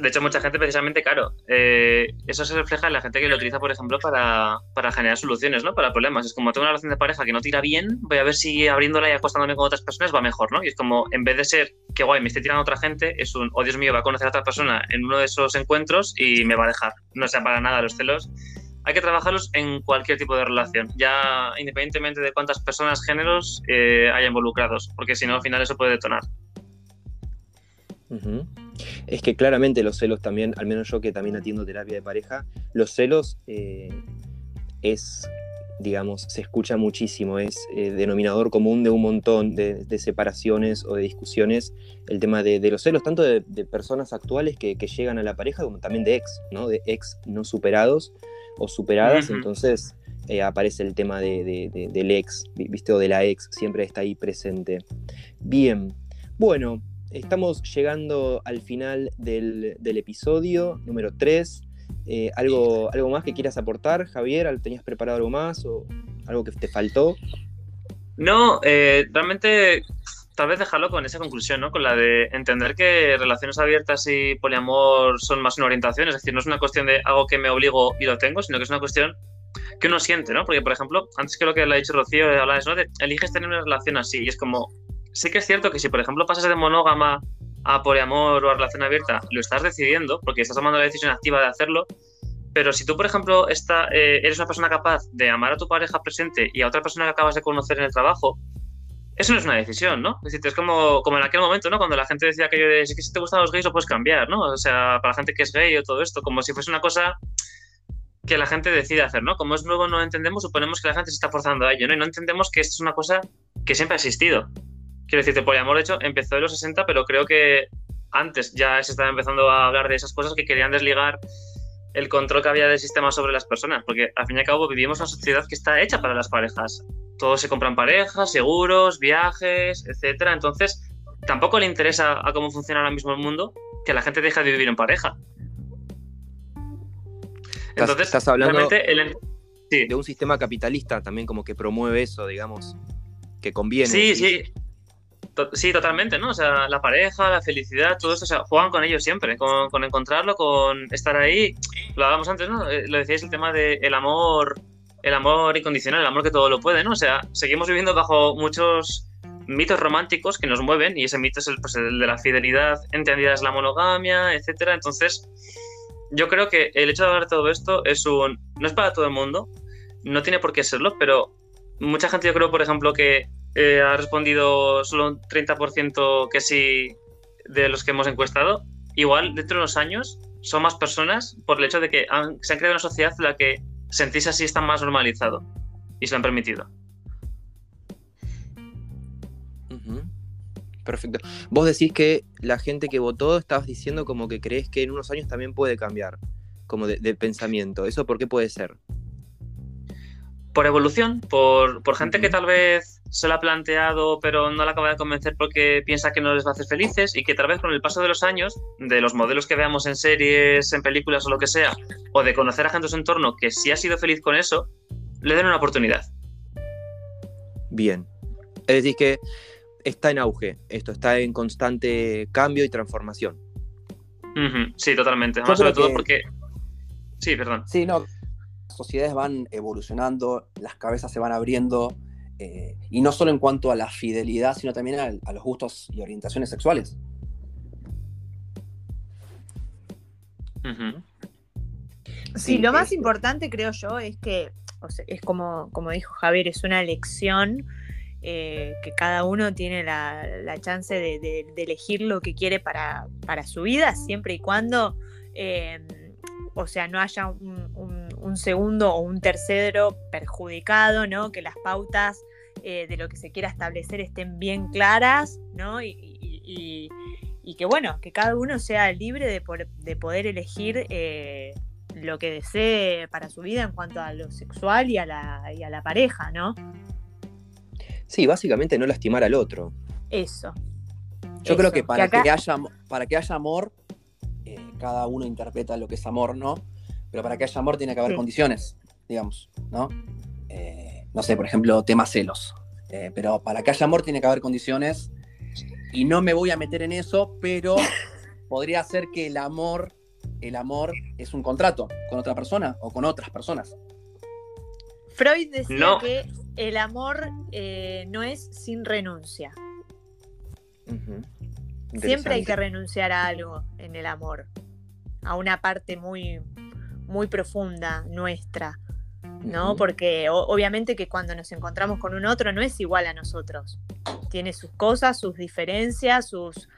de hecho, mucha gente precisamente, claro, eh, eso se refleja en la gente que lo utiliza, por ejemplo, para, para, generar soluciones, ¿no? Para problemas. Es como tengo una relación de pareja que no tira bien, voy a ver si abriéndola y acostándome con otras personas va mejor, ¿no? Y es como, en vez de ser que guay, me esté tirando otra gente, es un, oh Dios mío, va a conocer a otra persona en uno de esos encuentros y me va a dejar. No sea para nada los celos hay que trabajarlos en cualquier tipo de relación, ya independientemente de cuántas personas, géneros eh, haya involucrados, porque si no, al final eso puede detonar. Es que claramente los celos también, al menos yo que también atiendo terapia de pareja, los celos eh, es, digamos, se escucha muchísimo, es eh, denominador común de un montón de, separaciones o de discusiones, el tema de, los celos, tanto de, personas actuales que, que, llegan a la pareja como también de ex, ¿no? De ex no superados o superadas, entonces eh, aparece el tema de, del ex, ¿viste? O de la ex, siempre está ahí presente. Bien, bueno, estamos llegando al final del, episodio número 3. Eh, ¿algo, ¿Algo más que quieras aportar, Javier? ¿Tenías preparado algo más o algo que te faltó? No, eh, realmente tal vez dejarlo con esa conclusión, ¿no? Con la de entender que relaciones abiertas y poliamor son más una orientación, es decir, no es una cuestión de algo que me obligo y lo tengo, sino que es una cuestión que uno siente, ¿no? Porque, por ejemplo, antes que lo que le ha dicho Rocío, habla ¿no? De, eliges tener una relación así, y es como, sí que es cierto que si, por ejemplo, pasas de monógama a poliamor o a relación abierta, lo estás decidiendo, porque estás tomando la decisión activa de hacerlo, pero si tú, por ejemplo, está, eh, eres una persona capaz de amar a tu pareja presente y a otra persona que acabas de conocer en el trabajo, eso no es una decisión, ¿no? Es decir, es como, como en aquel momento, ¿no? Cuando la gente decía que de, si te gustan los gays lo puedes cambiar, ¿no? O sea, para la gente que es gay o todo esto, como si fuese una cosa que la gente decide hacer, ¿no? Como es nuevo, no entendemos, suponemos que la gente se está forzando a ello, ¿no? Y no entendemos que esto es una cosa que siempre ha existido. Quiero decirte, poliamor, de hecho, empezó en los 60, pero creo que antes ya se estaba empezando a hablar de esas cosas que querían desligar el control que había del sistema sobre las personas, porque al fin y al cabo vivimos una sociedad que está hecha para las parejas todos se compran parejas, seguros, viajes, etcétera. Entonces, tampoco le interesa a cómo funciona ahora mismo el mundo que la gente deje de vivir en pareja. Entonces, estás hablando de un sistema capitalista también como que promueve eso, digamos, que conviene. Sí, sí. sí, totalmente, ¿no? O sea, la pareja, la felicidad, todo eso, o sea, juegan con ellos siempre, con, encontrarlo, con estar ahí. Lo hablábamos antes, ¿no? Eh, lo decíais el tema del amor el amor incondicional, el amor que todo lo puede, ¿no? O sea, seguimos viviendo bajo muchos mitos románticos que nos mueven y ese mito es el, pues, el de la fidelidad entendida es la monogamia, etcétera. Entonces, yo creo que el hecho de hablar de todo esto es un no es para todo el mundo, no tiene por qué serlo, pero mucha gente yo creo, por ejemplo, que eh, ha respondido solo un 30% que sí de los que hemos encuestado, igual dentro de unos años son más personas por el hecho de que se han creado una sociedad en la que sentís así está más normalizado y se lo han permitido. Perfecto. Vos decís que la gente que votó, estabas diciendo como que crees que en unos años también puede cambiar, como de, pensamiento. ¿Eso por qué puede ser? Por evolución, por, gente que tal vez se lo ha planteado pero no la acaba de convencer porque piensa que no les va a hacer felices y que tal vez con el paso de los años, de los modelos que veamos en series, en películas o lo que sea, o de conocer a gente de su entorno que sí ha sido feliz con eso, le den una oportunidad. Bien. Es decir, que está en auge, esto está en constante cambio y transformación. Sí, totalmente. Más sobre todo porque... Sí, perdón. Sí, no. Las sociedades van evolucionando, las cabezas se van abriendo, eh, y no solo en cuanto a la fidelidad, sino también a, los gustos y orientaciones sexuales. Sí, lo más importante creo yo es que, es como, como dijo Javier, es una elección eh, que cada uno tiene la, chance de, elegir lo que quiere para, su vida, siempre y cuando eh, o sea, no haya un, segundo o un tercero perjudicado, ¿no? Que las pautas eh, de lo que se quiera establecer estén bien claras, ¿no? Y, que bueno, que cada uno sea libre de, poder elegir eh, lo que desee para su vida en cuanto a lo sexual y a la, y a la pareja, ¿no? Sí, básicamente no lastimar al otro. Eso. Yo creo que para que, haya, para que haya amor, eh, cada uno interpreta lo que es amor, ¿no? Pero para que haya amor tiene que haber condiciones, digamos, ¿no? Eh, no sé, por ejemplo, temas celos. Eh, pero para que haya amor tiene que haber condiciones. Y no me voy a meter en eso, pero podría ser que el amor, el amor es un contrato con otra persona o con otras personas. Freud decía que el amor no es sin renuncia. Siempre hay que renunciar a algo en el amor, a una parte muy, muy profunda nuestra, ¿no? Porque obviamente que cuando nos encontramos con un otro no es igual a nosotros. Tiene sus cosas, sus diferencias, sus,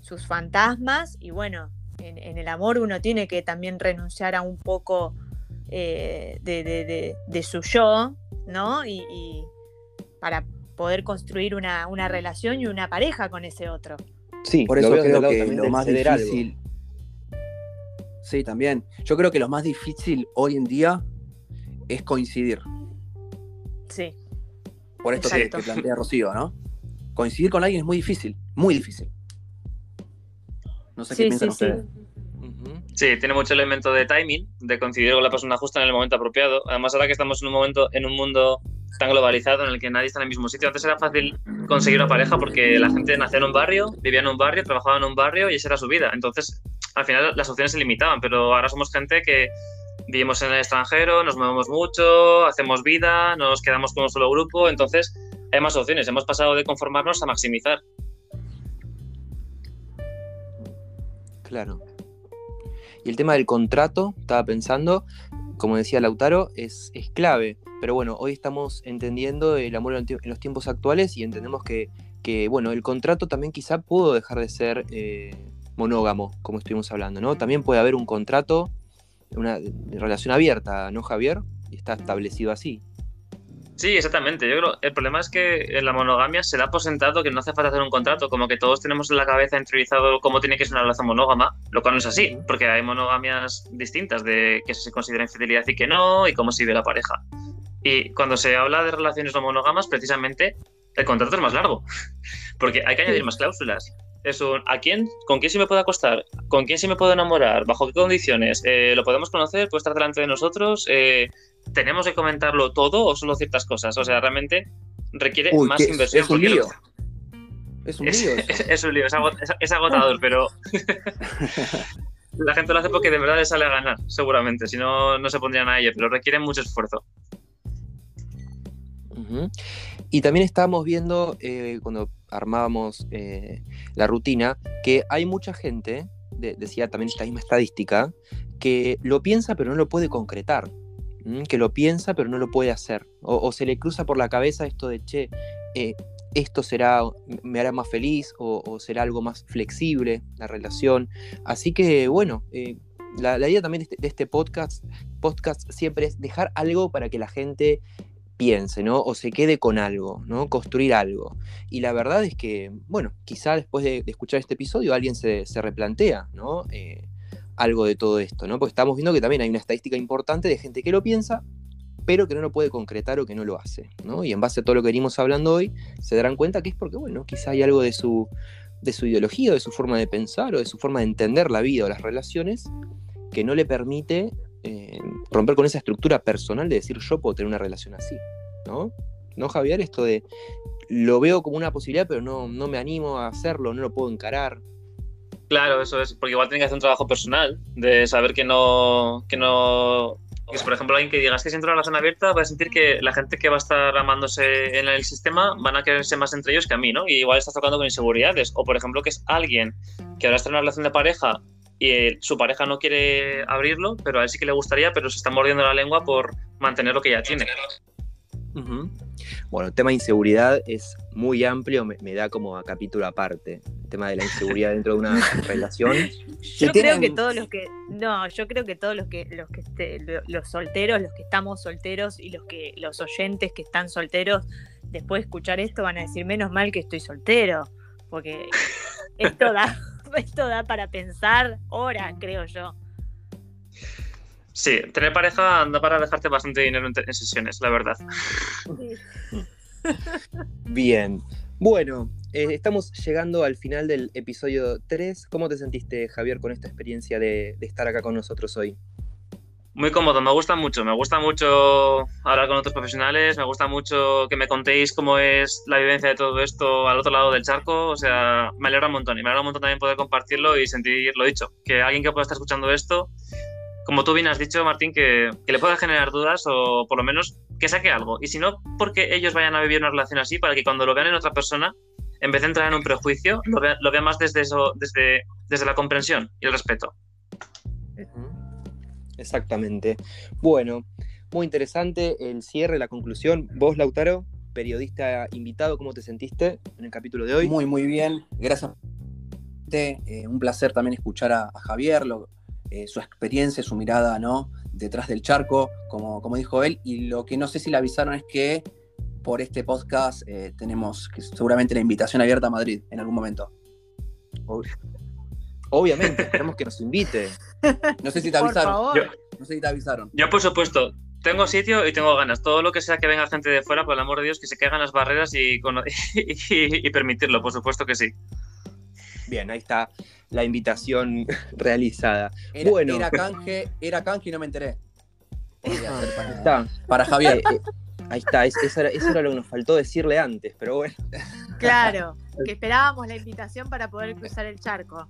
sus fantasmas y bueno, en, el amor uno tiene que también renunciar a un poco eh, de, su yo, ¿no? y para poder construir una, relación y una pareja con ese otro. Sí, por eso creo que lo más difícil. Sí, también. Yo creo que lo más difícil hoy en día es coincidir. Sí. Por esto que, plantea Rocío, ¿no? Coincidir con alguien es muy difícil, muy difícil. No sé qué piensan ustedes. Sí, tiene mucho elemento de timing, de coincidir con la persona justa en el momento apropiado. Además, ahora que estamos en un momento, en un mundo tan globalizado en el que nadie está en el mismo sitio, antes era fácil conseguir una pareja porque la gente nació en un barrio, vivía en un barrio, trabajaba en un barrio y esa era su vida. Entonces, al final las opciones se limitaban, pero ahora somos gente que vivimos en el extranjero, nos movemos mucho, hacemos vida, nos quedamos con un solo grupo, entonces hay más opciones. Hemos pasado de conformarnos a maximizar. Claro. Y el tema del contrato, estaba pensando, como decía Lautaro, es, es clave. Pero bueno, hoy estamos entendiendo el amor en los tiempos actuales y entendemos que, que bueno, el contrato también quizá pudo dejar de ser eh, monógamo, como estuvimos hablando, ¿no? También puede haber un contrato, una relación abierta, ¿no, Javier? Y está establecido así. Sí, exactamente. Yo creo el problema es que en la monogamia se da por sentado que no hace falta hacer un contrato, como que todos tenemos en la cabeza interiorizado cómo tiene que ser una relación monógama, lo cual no es así, porque hay monogamias distintas de que se considera infidelidad y que no, y cómo se vive la pareja. Y cuando se habla de relaciones no monógamas, precisamente el contrato es más largo, porque hay que añadir más cláusulas. Es un, ¿a quién, con quién se me puede acostar? ¿Con quién se me puede enamorar? ¿Bajo qué condiciones? Eh, ¿Lo podemos conocer? ¿Puede estar delante de nosotros? Eh, ¿Tenemos que comentarlo todo o solo ciertas cosas? O sea, realmente requiere más inversión. Es un lío. Es un lío. Es, un lío, es, agotador, pero la gente lo hace porque de verdad le sale a ganar, seguramente. Si no, no se pondrían a ello, pero requiere mucho esfuerzo. Y también estábamos viendo, eh, cuando armábamos eh, la rutina, que hay mucha gente, decía también esta misma estadística, que lo piensa pero no lo puede concretar que lo piensa pero no lo puede hacer. O, se le cruza por la cabeza esto de, che, eh, esto será, me hará más feliz o, será algo más flexible la relación. Así que bueno, la, idea también de este, este, podcast, podcast siempre es dejar algo para que la gente piense, ¿no? O se quede con algo, ¿no? Construir algo. Y la verdad es que, bueno, quizá después de, escuchar este episodio alguien se, replantea, ¿no? Eh, algo de todo esto, ¿no? Porque estamos viendo que también hay una estadística importante de gente que lo piensa, pero que no lo puede concretar o que no lo hace, ¿no? Y en base a todo lo que venimos hablando hoy, se darán cuenta que es porque, bueno, quizá hay algo de su, de su ideología, de su forma de pensar o de su forma de entender la vida o las relaciones que no le permite eh, romper con esa estructura personal de decir yo puedo tener una relación así, ¿no? ¿No, Javier? Esto de lo veo como una posibilidad, pero no, no me animo a hacerlo, no lo puedo encarar. Claro, eso es, porque igual tiene que hacer un trabajo personal de saber que no, que no, por ejemplo, alguien que diga que si entra en una relación abierta va a sentir que la gente que va a estar amándose en el sistema van a quererse más entre ellos que a mí, ¿no? Y igual estás tocando con inseguridades. O, por ejemplo, que es alguien que ahora está en una relación de pareja y su pareja no quiere abrirlo, pero a él sí que le gustaría, pero se está mordiendo la lengua por mantener lo que ya tiene. Bueno, el tema de inseguridad es muy amplio, me, da como a capítulo aparte. tema de la inseguridad dentro de una relación. Yo creo que todos los que, no, yo creo que todos los que, los que este, los solteros, los que estamos solteros y los que, los oyentes que están solteros, después de escuchar esto van a decir menos mal que estoy soltero, porque esto da, esto da para pensar horas, creo yo. Sí, tener pareja anda para dejarte bastante dinero en, sesiones, la verdad. Bien. Bueno, eh, estamos llegando al final del episodio 3. ¿Cómo te sentiste, Javier, con esta experiencia de, estar acá con nosotros hoy? Muy cómodo, me gusta mucho. Me gusta mucho hablar con otros profesionales, me gusta mucho que me contéis cómo es la vivencia de todo esto al otro lado del charco. O sea, me alegra un montón y me alegra un montón también poder compartirlo y sentir lo dicho. Que alguien que pueda estar escuchando esto como tú bien has dicho, Martín, que, le pueda generar dudas o por lo menos que saque algo. Y si no, porque ellos vayan a vivir una relación así, para que cuando lo vean en otra persona, en vez de entrar en un prejuicio, lo vean, más desde, eso, desde, desde la comprensión y el respeto. Exactamente. Bueno, muy interesante el cierre, la conclusión. Vos, Lautaro, periodista invitado, ¿cómo te sentiste en el capítulo de hoy? Muy, muy bien. Gracias. Eh, un placer también escuchar a, a Javier, lo, eh, su experiencia, su mirada, ¿no? Detrás del charco, como, como dijo él. Y lo que no sé si le avisaron es que por este podcast eh, tenemos que seguramente la invitación abierta a Madrid en algún momento. Obviamente, esperemos que nos invite. No sé si te avisaron. Yo, no sé si te avisaron. Yo, por supuesto, tengo sitio y tengo ganas. Todo lo que sea que venga gente de fuera, por el amor de Dios, que se caigan las barreras y, y permitirlo, por supuesto que sí. Bien, ahí está la invitación realizada. Era, bueno. era canje, era canje y no me enteré. Para, para Javier. Eh, eh, ahí está, eso, era, lo que nos faltó decirle antes, pero bueno. Claro, que esperábamos la invitación para poder cruzar el charco.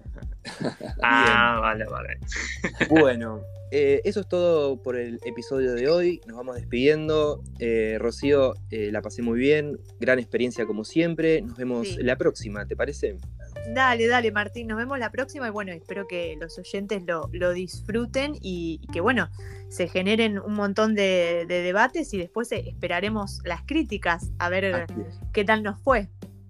Ah, vale, vale. Bueno, eh, eso es todo por el episodio de hoy. Nos vamos despidiendo. Rocío, la pasé muy bien. Gran experiencia como siempre. Nos vemos la próxima, ¿te parece? Dale, dale, Martín, nos vemos la próxima y bueno, espero que los oyentes lo, disfruten y, que bueno, se generen un montón de, debates y después esperaremos las críticas a ver qué tal nos fue.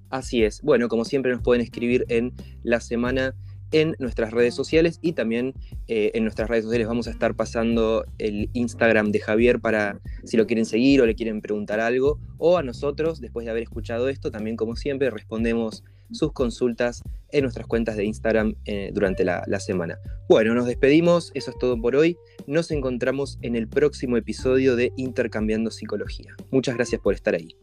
Así es. Bueno, como siempre nos pueden escribir en la semana en nuestras redes sociales y también eh, en nuestras redes sociales vamos a estar pasando el Instagram de Javier para si lo quieren seguir o le quieren preguntar algo o a nosotros después de haber escuchado esto también como siempre respondemos sus consultas en nuestras cuentas de Instagram eh, durante la, la semana. Bueno, nos despedimos, eso es todo por hoy. Nos encontramos en el próximo episodio de Intercambiando Psicología. Muchas gracias por estar ahí.